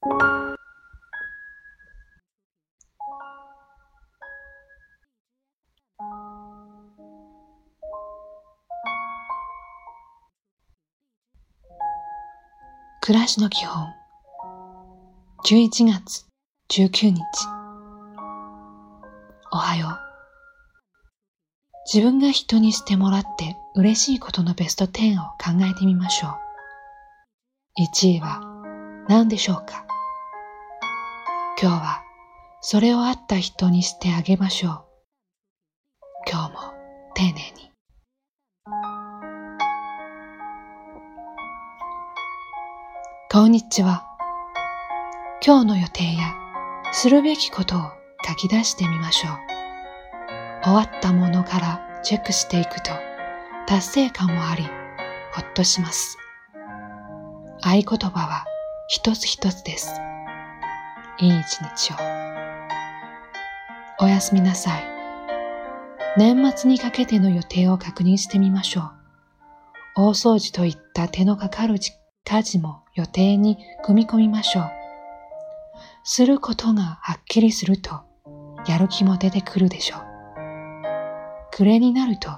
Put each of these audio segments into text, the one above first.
暮らしの基本。11月19日。おはよう。自分が人にしてもらって嬉しいことのベスト10を考えてみましょう。1位は何でしょうか？今日はそれをあった人にしてあげましょう今日も丁寧にこんにちは。今日の予定やするべきことを書き出してみましょう。終わったものからチェックしていくと達成感もあり、ほっとします。合言葉は一つ一つです。いい一日を。おやすみなさい。年末にかけての予定を確認してみましょう。大掃除といった手のかかる家事も予定に組み込みましょう。することがはっきりすると、やる気も出てくるでしょう。暮れになると、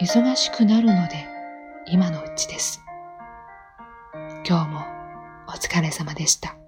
忙しくなるので、今のうちです。今日もお疲れ様でした。